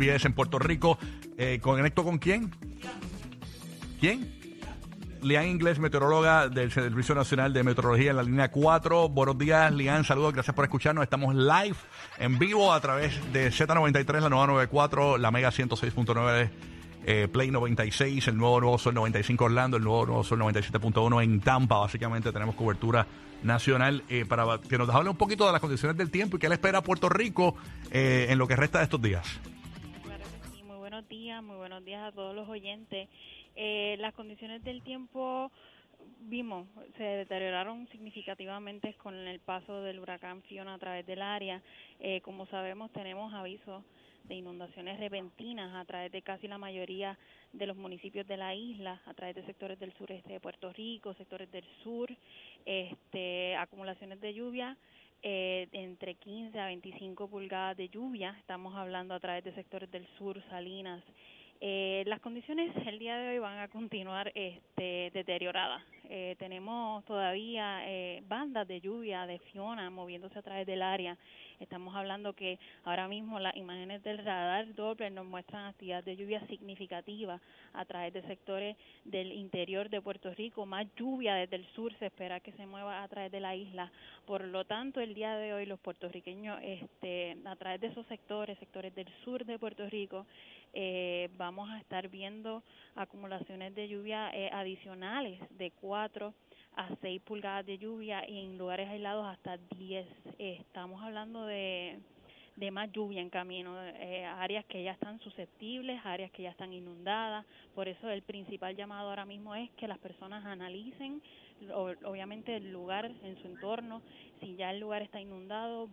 En Puerto Rico. Eh, ¿Conecto con quién? ¿Quién? Lian Inglés, meteoróloga del Servicio Nacional de Meteorología en la línea 4. Buenos días, Lian. Saludos, gracias por escucharnos. Estamos live, en vivo, a través de Z93, la nueva 94, la Mega 106.9. Eh, Play 96, el nuevo Nuevo Sol 95 Orlando, el nuevo Nuevo Sol 97.1 en Tampa. Básicamente tenemos cobertura nacional eh, para que nos hable un poquito de las condiciones del tiempo y qué le espera a Puerto Rico eh, en lo que resta de estos días. Muy buenos días a todos los oyentes. Eh, las condiciones del tiempo vimos se deterioraron significativamente con el paso del huracán Fiona a través del área. Eh, como sabemos, tenemos avisos de inundaciones repentinas a través de casi la mayoría de los municipios de la isla, a través de sectores del sureste de Puerto Rico, sectores del sur, este, acumulaciones de lluvia eh, entre 15 a 25 pulgadas de lluvia, estamos hablando a través de sectores del sur, Salinas. Eh, las condiciones el día de hoy van a continuar este, deterioradas. Eh, tenemos todavía eh, bandas de lluvia de Fiona moviéndose a través del área. Estamos hablando que ahora mismo las imágenes del radar Doppler nos muestran actividad de lluvia significativa a través de sectores del interior de Puerto Rico. Más lluvia desde el sur se espera que se mueva a través de la isla. Por lo tanto, el día de hoy los puertorriqueños, este, a través de esos sectores, sectores del sur de Puerto Rico, eh, vamos a estar viendo acumulaciones de lluvia eh, adicionales de 4 a 6 pulgadas de lluvia y en lugares aislados hasta 10. Eh, estamos hablando de, de más lluvia en camino, eh, áreas que ya están susceptibles, áreas que ya están inundadas. Por eso el principal llamado ahora mismo es que las personas analicen, obviamente, el lugar en su entorno. Si ya el lugar está inundado,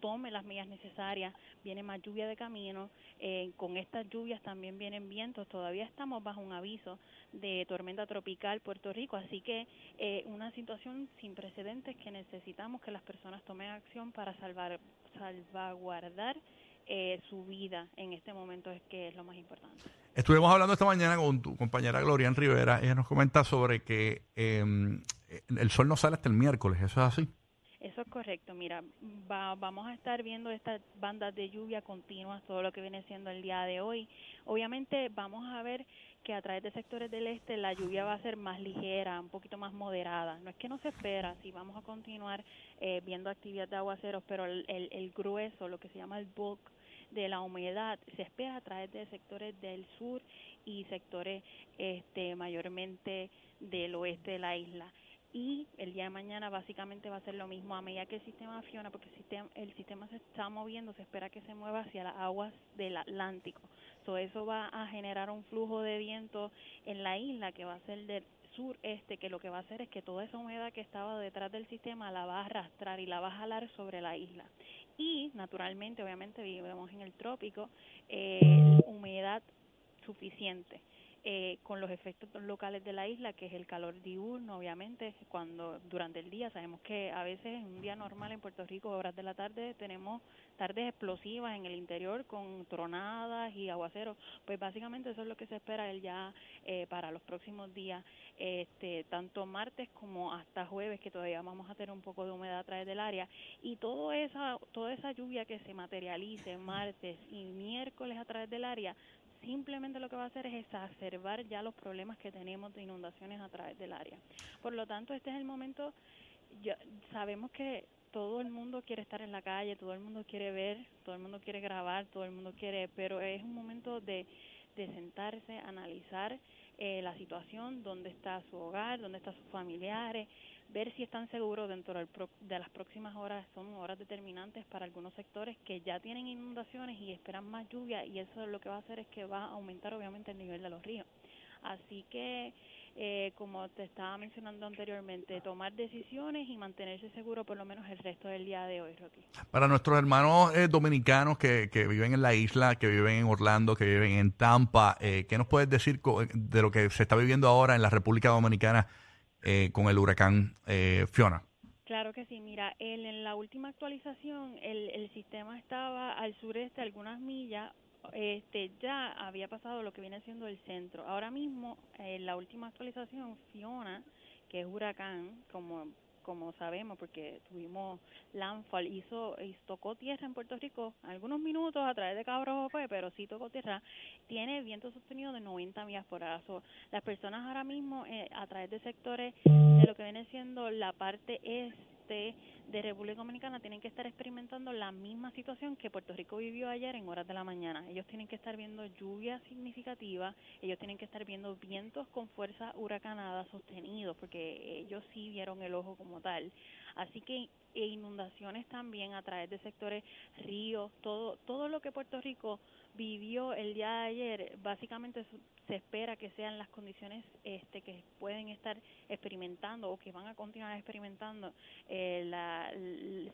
tome las medidas necesarias, viene más lluvia de camino, eh, con estas lluvias también vienen vientos, todavía estamos bajo un aviso de tormenta tropical Puerto Rico, así que eh, una situación sin precedentes que necesitamos que las personas tomen acción para salvar, salvaguardar eh, su vida en este momento es que es lo más importante. Estuvimos hablando esta mañana con tu compañera Glorian Rivera. Ella nos comenta sobre que eh, el sol no sale hasta el miércoles. ¿Eso es así? Eso es correcto. Mira, va- vamos a estar viendo estas bandas de lluvia continuas, todo lo que viene siendo el día de hoy. Obviamente vamos a ver que a través de sectores del este la lluvia va a ser más ligera, un poquito más moderada. No es que no se espera, sí vamos a continuar eh, viendo actividad de aguaceros, pero el, el, el grueso, lo que se llama el bulk de la humedad, se espera a través de sectores del sur y sectores este, mayormente del oeste de la isla y el día de mañana básicamente va a ser lo mismo a medida que el sistema Fiona, porque el sistema, el sistema se está moviendo, se espera que se mueva hacia las aguas del Atlántico. So, eso va a generar un flujo de viento en la isla que va a ser del sureste, que lo que va a hacer es que toda esa humedad que estaba detrás del sistema la va a arrastrar y la va a jalar sobre la isla. Y naturalmente, obviamente vivimos en el trópico, eh, humedad suficiente eh, con los efectos locales de la isla, que es el calor diurno, obviamente, cuando durante el día. Sabemos que a veces en un día normal en Puerto Rico, horas de la tarde, tenemos tardes explosivas en el interior con tronadas y aguaceros, pues básicamente eso es lo que se espera el ya eh, para los próximos días, este, tanto martes como hasta jueves, que todavía vamos a tener un poco de humedad a través del área, y todo esa, toda esa lluvia que se materialice martes y miércoles a través del área, simplemente lo que va a hacer es exacerbar ya los problemas que tenemos de inundaciones a través del área. Por lo tanto, este es el momento, ya sabemos que todo el mundo quiere estar en la calle, todo el mundo quiere ver, todo el mundo quiere grabar, todo el mundo quiere, pero es un momento de, de sentarse, analizar eh, la situación, dónde está su hogar, dónde están sus familiares, ver si están seguros dentro del pro- de las próximas horas, son horas determinantes para algunos sectores que ya tienen inundaciones y esperan más lluvia y eso lo que va a hacer es que va a aumentar obviamente el nivel de los ríos. Así que, eh, como te estaba mencionando anteriormente, tomar decisiones y mantenerse seguro por lo menos el resto del día de hoy, Rocky. Para nuestros hermanos eh, dominicanos que, que viven en la isla, que viven en Orlando, que viven en Tampa, eh, ¿qué nos puedes decir de lo que se está viviendo ahora en la República Dominicana eh, con el huracán eh, Fiona? Claro que sí, mira, el- en la última actualización el, el sistema estaba al sureste algunas millas, este ya había pasado lo que viene siendo el centro. Ahora mismo, en la última actualización, Fiona, que es huracán, como como sabemos, porque tuvimos landfall, hizo, tocó tierra en Puerto Rico algunos minutos a través de Cabro fue, pero sí tocó tierra, tiene viento sostenido de 90 millas por hora. las personas ahora mismo, eh, a través de sectores de lo que viene siendo la parte este de República Dominicana tienen que estar experimentando la misma situación que Puerto Rico vivió ayer en horas de la mañana. Ellos tienen que estar viendo lluvia significativa, ellos tienen que estar viendo vientos con fuerza huracanada sostenidos, porque ellos sí vieron el ojo como tal. Así que e inundaciones también a través de sectores ríos, todo todo lo que Puerto Rico vivió el día de ayer, básicamente se espera que sean las condiciones este que pueden estar experimentando o que van a continuar experimentando eh, la,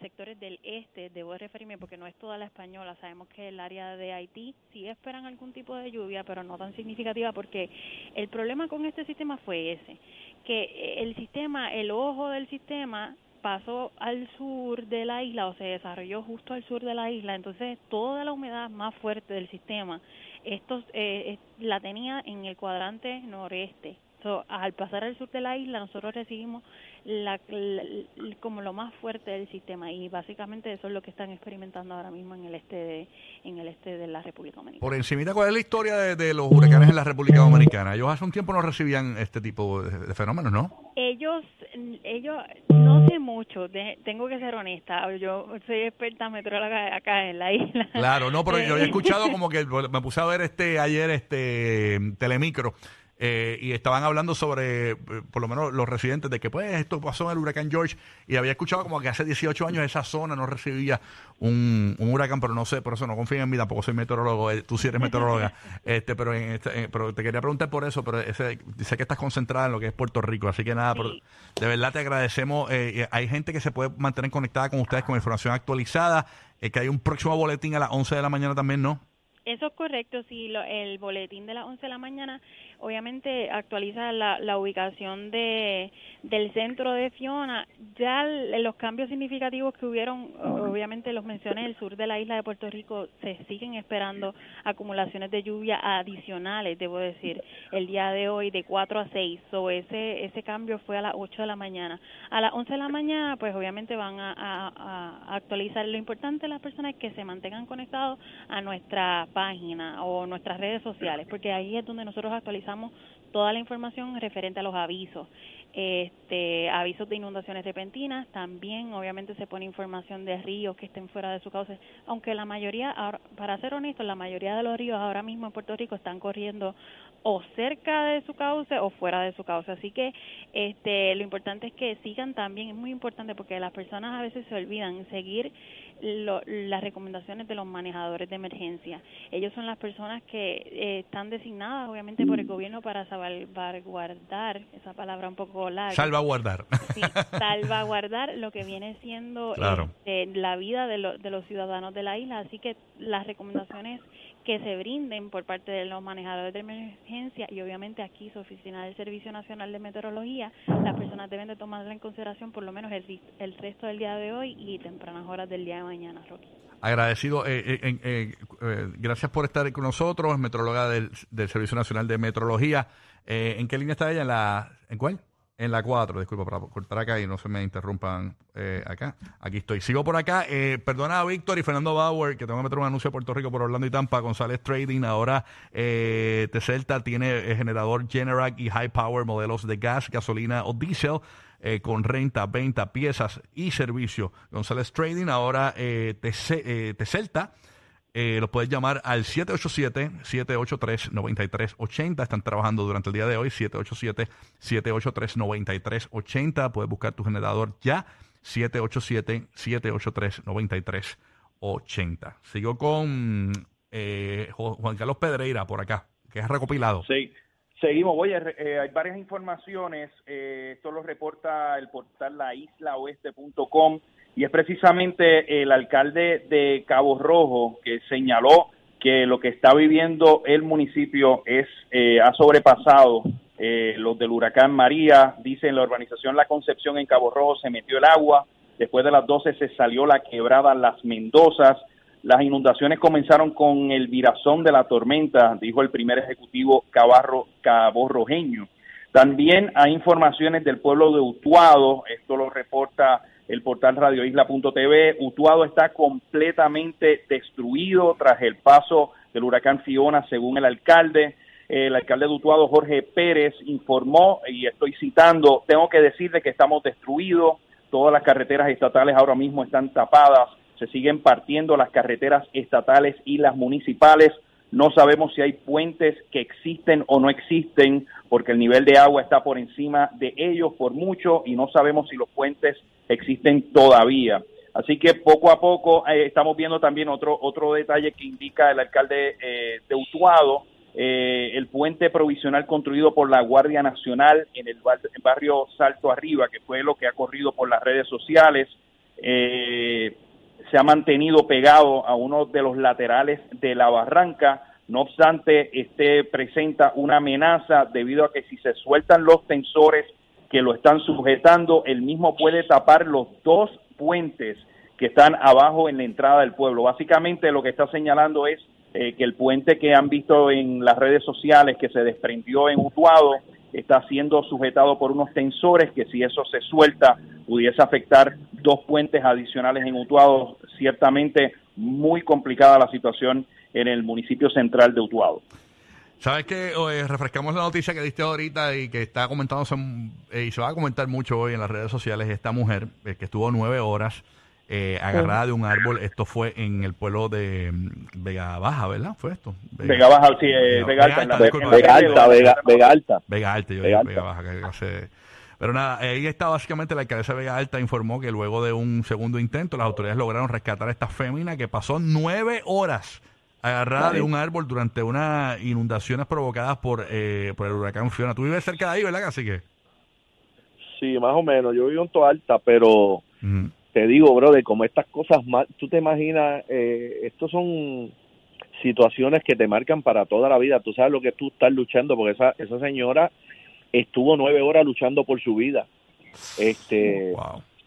sectores del este, debo referirme porque no es toda la española, sabemos que el área de Haití sí esperan algún tipo de lluvia, pero no tan significativa porque el problema con este sistema fue ese, que el sistema, el ojo del sistema pasó al sur de la isla o se desarrolló justo al sur de la isla, entonces toda la humedad más fuerte del sistema, esto eh, la tenía en el cuadrante noreste. Al pasar al sur de la isla, nosotros recibimos la, como lo más fuerte del sistema y básicamente eso es lo que están experimentando ahora mismo en el este de, en el este de la República Dominicana. Por encima, ¿cuál es la historia de, los huracanes en la República Dominicana? Ellos hace un tiempo no recibían este tipo de, fenómenos, ¿no? Ellos, ellos no sé mucho, tengo que ser honesta, yo soy experta metróloga acá en la isla. Claro, no, pero yo había escuchado como que me puse a ver este ayer este Telemicro eh, y estaban hablando sobre, eh, por lo menos los residentes, de que pues esto pasó en el huracán George y había escuchado como que hace 18 años esa zona no recibía un, huracán, pero no sé, por eso no confío en mí, tampoco soy meteorólogo, eh, tú sí eres meteoróloga, este, pero, en este, pero te quería preguntar por eso, pero ese, sé que estás concentrada en lo que es Puerto Rico, así que nada, de verdad te agradecemos. hay gente que se puede mantener conectada con ustedes con información actualizada, que hay un próximo boletín a las 11 de la mañana también, ¿no? Eso es correcto, sí, el boletín de las 11 de la mañana obviamente actualiza la, la ubicación de, del centro de Fiona. Ya los cambios significativos que hubieron, obviamente los mencioné, el sur de la isla de Puerto Rico se siguen esperando acumulaciones de lluvia adicionales, debo decir, el día de hoy de 4 a 6. So ese, ese cambio fue a las 8 de la mañana. A las 11 de la mañana, pues obviamente van a, a, actualizar. Lo importante de las personas es que se mantengan conectados a nuestra página o nuestras redes sociales, porque ahí es donde nosotros actualizamos toda la información referente a los avisos. Este, avisos de inundaciones repentinas, también obviamente se pone información de ríos que estén fuera de su cauce, aunque la mayoría, para ser honesto, la mayoría de los ríos ahora mismo en Puerto Rico están corriendo o cerca de su cauce o fuera de su cauce, así que este, lo importante es que sigan también, es muy importante porque las personas a veces se olvidan seguir las recomendaciones de los manejadores de emergencia. Ellos son las personas que eh, están designadas, obviamente, por el gobierno para salvaguardar, esa palabra un poco larga. Salvaguardar. Sí, salvaguardar lo que viene siendo este, la vida de, de los ciudadanos de la isla. Así que las recomendaciones que se brinden por parte de los manejadores de emergencia y obviamente aquí su oficina del Servicio Nacional de Meteorología, las personas deben de tomarla en consideración por lo menos el, el resto del día de hoy y tempranas horas del día de mañana, Rocky. Agradecido, eh, eh, eh, gracias por estar con nosotros, meteoróloga del, Servicio Nacional de Meteorología. ¿En qué línea está ella? ¿En, la, ¿en cuál? En la 4, disculpa, para cortar acá y no se me interrumpan eh, acá. Aquí estoy. Sigo por acá. Eh, perdona a Víctor y Fernando Bauer, que tengo que meter un anuncio a Puerto Rico por Orlando y Tampa. González Trading. Ahora eh, Teselta tiene generador Generac y High Power modelos de gas, gasolina o diésel. Eh, con renta, venta, piezas y servicio. González Trading, ahora eh, Teselta eh, los puedes llamar al 787-783-9380. Están trabajando durante el día de hoy. 787-783-9380. Puedes buscar tu generador ya. 787-783-9380. Sigo con eh, Juan Carlos Pedreira por acá, que es recopilado. Sí. Seguimos, oye, eh, hay varias informaciones, eh, esto lo reporta el portal laislaoeste.com y es precisamente el alcalde de Cabo Rojo que señaló que lo que está viviendo el municipio es eh, ha sobrepasado eh, los del huracán María. Dice en la urbanización La Concepción en Cabo Rojo se metió el agua, después de las 12 se salió la quebrada Las Mendozas. Las inundaciones comenzaron con el virazón de la tormenta, dijo el primer ejecutivo Cabarro, Cabo Rojeño. También hay informaciones del pueblo de Utuado, esto lo reporta el portal radioisla.tv. Utuado está completamente destruido tras el paso del huracán Fiona, según el alcalde. El alcalde de Utuado, Jorge Pérez, informó, y estoy citando, tengo que decirle que estamos destruidos, todas las carreteras estatales ahora mismo están tapadas, se siguen partiendo las carreteras estatales y las municipales. No sabemos si hay puentes que existen o no existen, porque el nivel de agua está por encima de ellos por mucho y no sabemos si los puentes existen todavía. Así que poco a poco eh, estamos viendo también otro otro detalle que indica el alcalde eh, de Utuado, eh, el puente provisional construido por la Guardia Nacional en el barrio Salto Arriba, que fue lo que ha corrido por las redes sociales. Eh, se ha mantenido pegado a uno de los laterales de la barranca. No obstante, este presenta una amenaza debido a que si se sueltan los tensores que lo están sujetando, el mismo puede tapar los dos puentes que están abajo en la entrada del pueblo. Básicamente lo que está señalando es eh, que el puente que han visto en las redes sociales que se desprendió en Utuado está siendo sujetado por unos tensores que si eso se suelta pudiese afectar dos puentes adicionales en Utuado. Ciertamente muy complicada la situación en el municipio central de Utuado. Sabes que refrescamos la noticia que diste ahorita y que está comentándose eh, y se va a comentar mucho hoy en las redes sociales. Esta mujer eh, que estuvo nueve horas eh, agarrada de un árbol. Esto fue en el pueblo de mm, Vega Baja, ¿verdad? ¿Fue esto? Vega, Baja, sí, Vega, Alta. Vega, Alta, Vega, Alta. Vega Alta, yo Vega, Vega Baja. Que Pero nada, ahí está básicamente la alcaldesa Vega Alta informó que luego de un segundo intento las autoridades lograron rescatar a esta fémina que pasó nueve horas agarrada de un árbol durante unas inundaciones provocadas por, eh, por el huracán Fiona. Tú vives cerca de ahí, ¿verdad, que Sí, más o menos. Yo vivo en Toalta, pero te digo, brother, como estas cosas, tú te imaginas, eh, estos son situaciones que te marcan para toda la vida. Tú sabes lo que tú estás luchando, porque esa, esa señora estuvo nueve horas luchando por su vida. Este,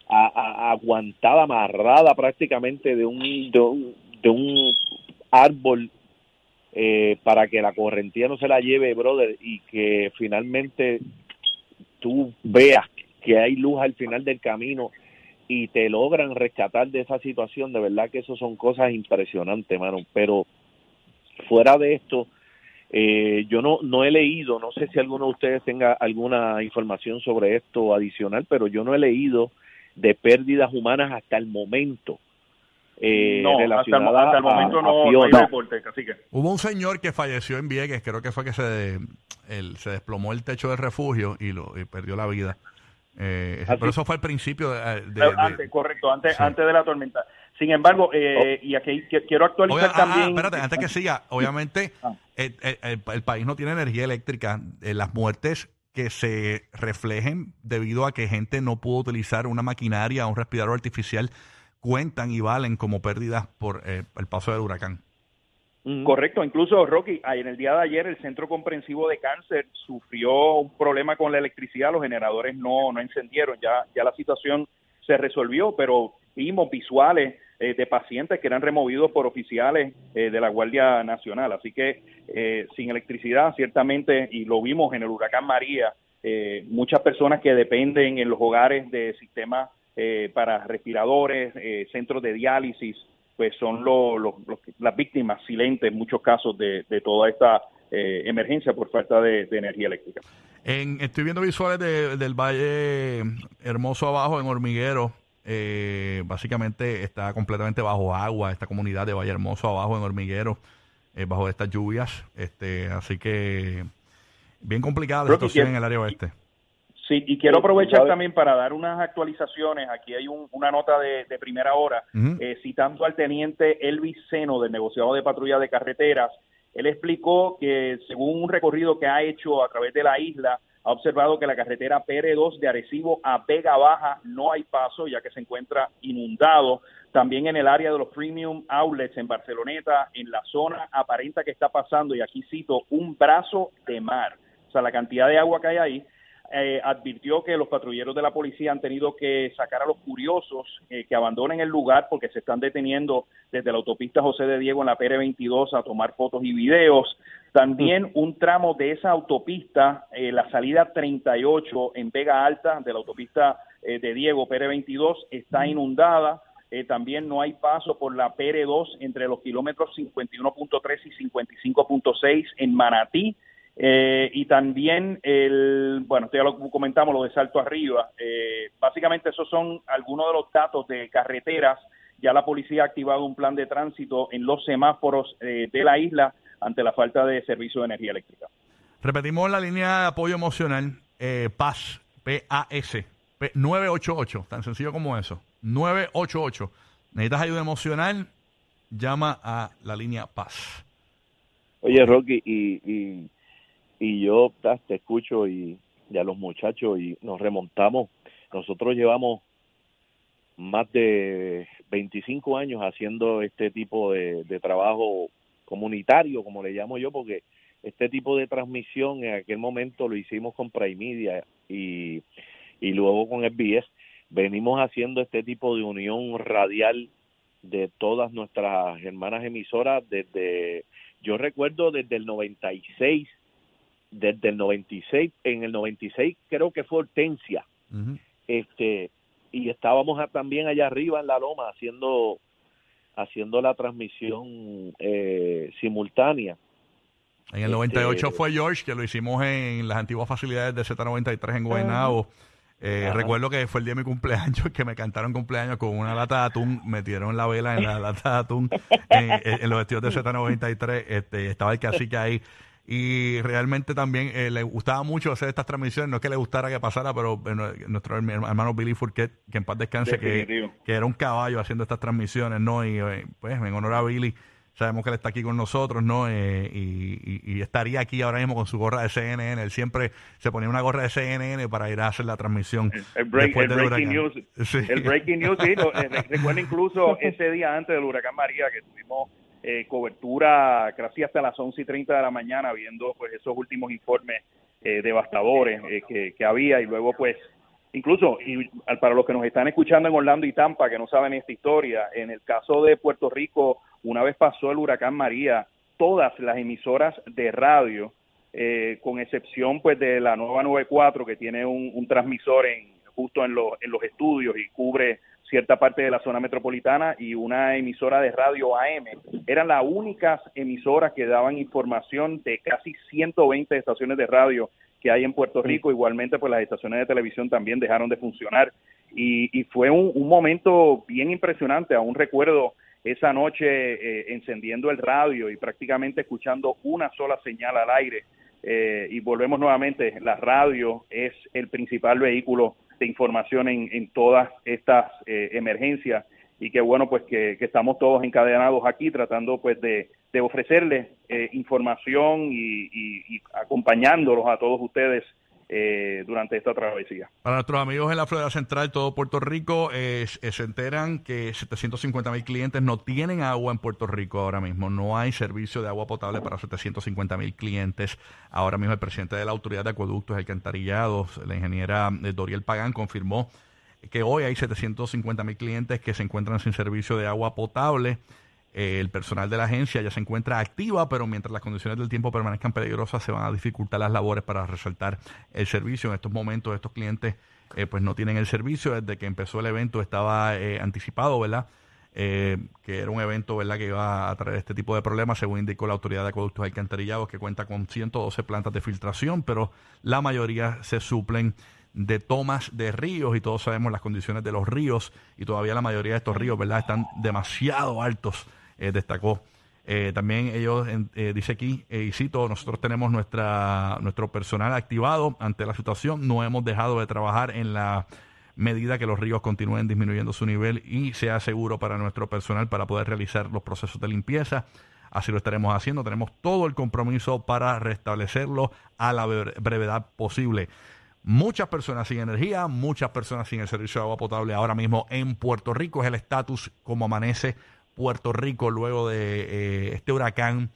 aguantada, amarrada prácticamente de un, de un árbol eh, para que la correntía no se la lleve, brother, y que finalmente tú veas que hay luz al final del camino y te logran rescatar de esa situación, de verdad que eso son cosas impresionantes, mano. Pero fuera de esto, eh, yo no, no he leído, no sé si alguno de ustedes tenga alguna información sobre esto adicional, pero yo no he leído de pérdidas humanas hasta el momento eh, no, hasta, el momento no, hay reporte, Hubo un señor que falleció en Vieques, creo que fue que se, se desplomó el techo del refugio y, lo, perdió la vida. Eh, pero eso fue al principio de, antes, correcto, antes, antes de la tormenta. Sin embargo, eh, oh. y aquí quiero actualizar ah, ah, también. espérate, antes que siga, obviamente ah. el, país no tiene energía eléctrica. Eh, las muertes que se reflejen debido a que gente no pudo utilizar una maquinaria, un respirador artificial cuentan y valen como pérdidas por eh, el paso del huracán. Correcto, incluso Rocky, en el día de ayer el Centro Comprensivo de Cáncer sufrió un problema con la electricidad, los generadores no, no encendieron, ya, ya la situación se resolvió, pero vimos visuales eh, de pacientes que eran removidos por oficiales eh, de la Guardia Nacional, así que sin electricidad ciertamente, y lo vimos en el huracán María, muchas personas que dependen en los hogares de sistemas eh, para respiradores, eh, centros de diálisis, pues son las víctimas silentes en muchos casos de, toda esta eh, emergencia por falta de, energía eléctrica. En, estoy viendo visuales del Valle Hermoso abajo en Hormiguero. básicamente está completamente bajo agua esta comunidad de Valle Hermoso abajo en Hormiguero, bajo estas lluvias. este Así que bien complicada la situación en el área oeste. Sí, y quiero aprovechar también para dar unas actualizaciones. Aquí hay una nota de, primera hora eh, citando al teniente Elvis Seno del negociado de patrulla de carreteras. Él explicó que según un recorrido que ha hecho a través de la isla, ha observado que la carretera PR2 de Arecibo a Vega Baja no hay paso ya que se encuentra inundado. También en el área de los premium outlets en Barceloneta, en la zona aparenta que está pasando, y aquí cito, un brazo de mar. O sea, la cantidad de agua que hay ahí eh, advirtió que los patrulleros de la policía han tenido que sacar a los curiosos eh, que abandonen el lugar porque se están deteniendo desde la autopista José de Diego en la PR22 a tomar fotos y videos. También un tramo de esa autopista, eh, la salida 38 en Vega Alta de la autopista eh, de Diego Pérez 22 está inundada. Eh, también no hay paso por la PR2 entre los kilómetros 51.3 y 55.6 en Manatí. Y también el, bueno, ya lo comentamos, lo de Salto Arriba. básicamente esos son algunos de los datos de carreteras. Ya la policía ha activado un plan de tránsito en los semáforos de la isla ante la falta de servicio de energía eléctrica. Repetimos la línea de apoyo emocional, eh, PAS, P-A-S, 988, tan sencillo como eso, 988. Necesitas ayuda emocional, llama a la línea PAS. Oye, Rocky, y, y, yo te escucho y, a los muchachos y nos remontamos. Nosotros llevamos más de 25 años haciendo este tipo de, de trabajo comunitario, como le llamo yo, porque este tipo de transmisión en aquel momento lo hicimos con Prime Media y, y luego con SBS. Venimos haciendo este tipo de unión radial de todas nuestras hermanas emisoras desde, yo recuerdo desde el 96, desde el 96, en el 96 creo que fue Hortensia, este, y estábamos también allá arriba en la loma haciendo haciendo la transmisión eh, simultánea. En el 98 este, fue George, que lo hicimos en las antiguas facilidades de Z93 en Guaynabo. Eh, recuerdo que fue el día de mi cumpleaños que me cantaron cumpleaños con una lata de atún, metieron la vela en la lata de atún en, los vestidos de Z93. Este, estaba el cacique ahí y realmente también eh, le gustaba mucho hacer estas transmisiones, no es que le gustara que pasara, pero nuestro hermano Billy Fourquet, que en paz descanse, que, que, era un caballo haciendo estas transmisiones, ¿no? Y eh, pues en honor a Billy, sabemos que él está aquí con nosotros, ¿no? Eh, y, estaría aquí ahora mismo con su gorra de CNN, él siempre se ponía una gorra de CNN para ir a hacer la transmisión. El, breaking news, el breaking news, sí, recuerdo incluso ese día antes del huracán María que tuvimos eh, cobertura casi hasta las 11 y 30 de la mañana viendo pues esos últimos informes eh, devastadores eh, que, había. Y luego pues incluso y para los que nos están escuchando en Orlando y Tampa que no saben esta historia en el caso de Puerto Rico una vez pasó el huracán María todas las emisoras de radio con excepción pues de la nueva 94 que tiene un, transmisor en justo en, en los estudios y cubre cierta parte de la zona metropolitana y una emisora de radio AM. Eran las únicas emisoras que daban información de casi 120 estaciones de radio que hay en Puerto Rico. Igualmente, pues las estaciones de televisión también dejaron de funcionar. Y, fue un, momento bien impresionante. Aún recuerdo esa noche eh, encendiendo el radio y prácticamente escuchando una sola señal al aire. Eh, y volvemos nuevamente, la radio es el principal vehículo de información en, en todas estas eh, emergencias. Y que bueno pues que, estamos todos encadenados aquí tratando pues de, de ofrecerles eh, información y, y, acompañándolos a todos ustedes eh, durante esta travesía. Para nuestros amigos en la Florida Central, todo Puerto Rico, eh, se enteran que 750 mil clientes no tienen agua en Puerto Rico ahora mismo. No hay servicio de agua potable para 750 mil clientes. Ahora mismo el presidente de la Autoridad de Acueductos y Alcantarillados, la ingeniera eh, Doriel Pagán, confirmó que hoy hay 750 mil clientes que se encuentran sin servicio de agua potable. Eh, el personal de la agencia ya se encuentra activa, pero mientras las condiciones del tiempo permanezcan peligrosas, se van a dificultar las labores para resaltar el servicio. En estos momentos, estos clientes eh, pues no tienen el servicio. Desde que empezó el evento estaba eh, anticipado, ¿verdad? que era un evento ¿verdad? que iba a traer este tipo de problemas, según indicó la Autoridad de Acueductos Alcantarillados, que cuenta con 112 plantas de filtración, pero la mayoría se suplen de tomas de ríos y todos sabemos las condiciones de los ríos y todavía la mayoría de estos ríos, ¿verdad? Están demasiado altos eh, destacó. Eh, también ellos, eh, dice aquí, y cito, nosotros tenemos nuestra, nuestro personal activado ante la situación, no hemos dejado de trabajar en la medida que los ríos continúen disminuyendo su nivel y sea seguro para nuestro personal para poder realizar los procesos de limpieza. Así lo estaremos haciendo. Tenemos todo el compromiso para restablecerlo a la brevedad posible. Muchas personas sin energía, muchas personas sin el servicio de agua potable ahora mismo en Puerto Rico. Es el estatus como amanece Puerto Rico luego de eh, este huracán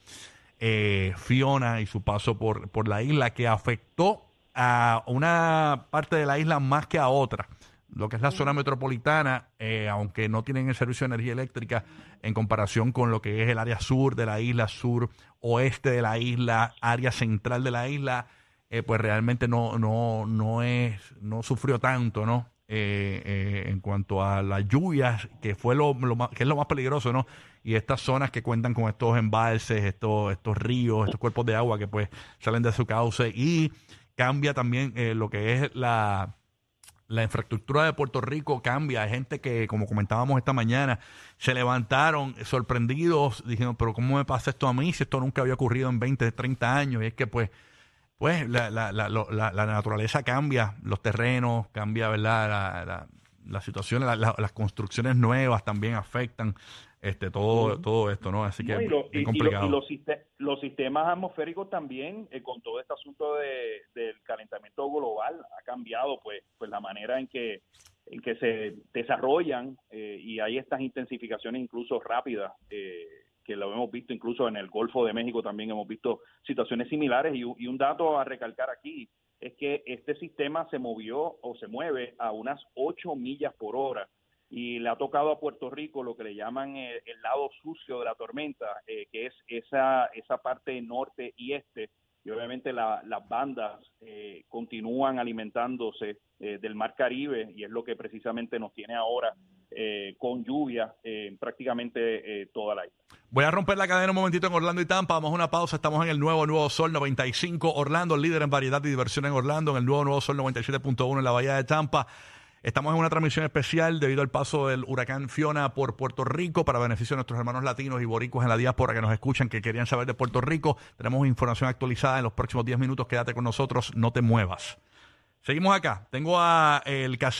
eh, Fiona y su paso por, por la isla que afectó a una parte de la isla más que a otra lo que es la zona metropolitana, eh, aunque no tienen el servicio de energía eléctrica en comparación con lo que es el área sur de la isla, sur oeste de la isla, área central de la isla, eh, pues realmente no, no, no es, no sufrió tanto, ¿no? Eh, en cuanto a las lluvias, que fue lo, más, que es lo más peligroso, ¿no? Y estas zonas que cuentan con estos embalses, estos, estos ríos, estos cuerpos de agua que pues salen de su cauce y cambia también lo que es la la infraestructura de Puerto Rico cambia. Hay gente que, como comentábamos esta mañana, se levantaron sorprendidos, dijeron, pero ¿cómo me pasa esto a mí si esto nunca había ocurrido en 20, 30 años? Y es que pues, pues la, la, la, la naturaleza cambia, los terrenos, cambia, ¿verdad? La, la, situación, las construcciones nuevas también afectan este todo todo esto, ¿no? Así que es complicado. Y, los, sistemas atmosféricos también, eh, con todo este asunto de, del calentamiento global, ha cambiado pues pues la manera en que en que se desarrollan eh, y hay estas intensificaciones incluso rápidas eh, que lo hemos visto incluso en el Golfo de México también hemos visto situaciones similares y, un dato a recalcar aquí es que este sistema se movió o se mueve a unas 8 millas por hora y le ha tocado a Puerto Rico lo que le llaman el, lado sucio de la tormenta, eh, que es esa, esa parte norte y este, y obviamente las bandas eh, continúan alimentándose eh, del mar Caribe y es lo que precisamente nos tiene ahora con lluvia en prácticamente toda la isla. Voy a romper la cadena un momentito en Orlando y Tampa. Vamos a una pausa. Estamos en el nuevo Nuevo Sol 95 Orlando, líder en variedad y diversión en Orlando, en el nuevo Nuevo Sol 97.1 en la Bahía de Tampa. Estamos en una transmisión especial debido al paso del huracán Fiona por Puerto Rico para beneficio de nuestros hermanos latinos y boricuas en la diáspora que nos escuchan, que querían saber de Puerto Rico. Tenemos información actualizada en los próximos 10 minutos. Quédate con nosotros, no te muevas. Seguimos acá. Tengo a el casino.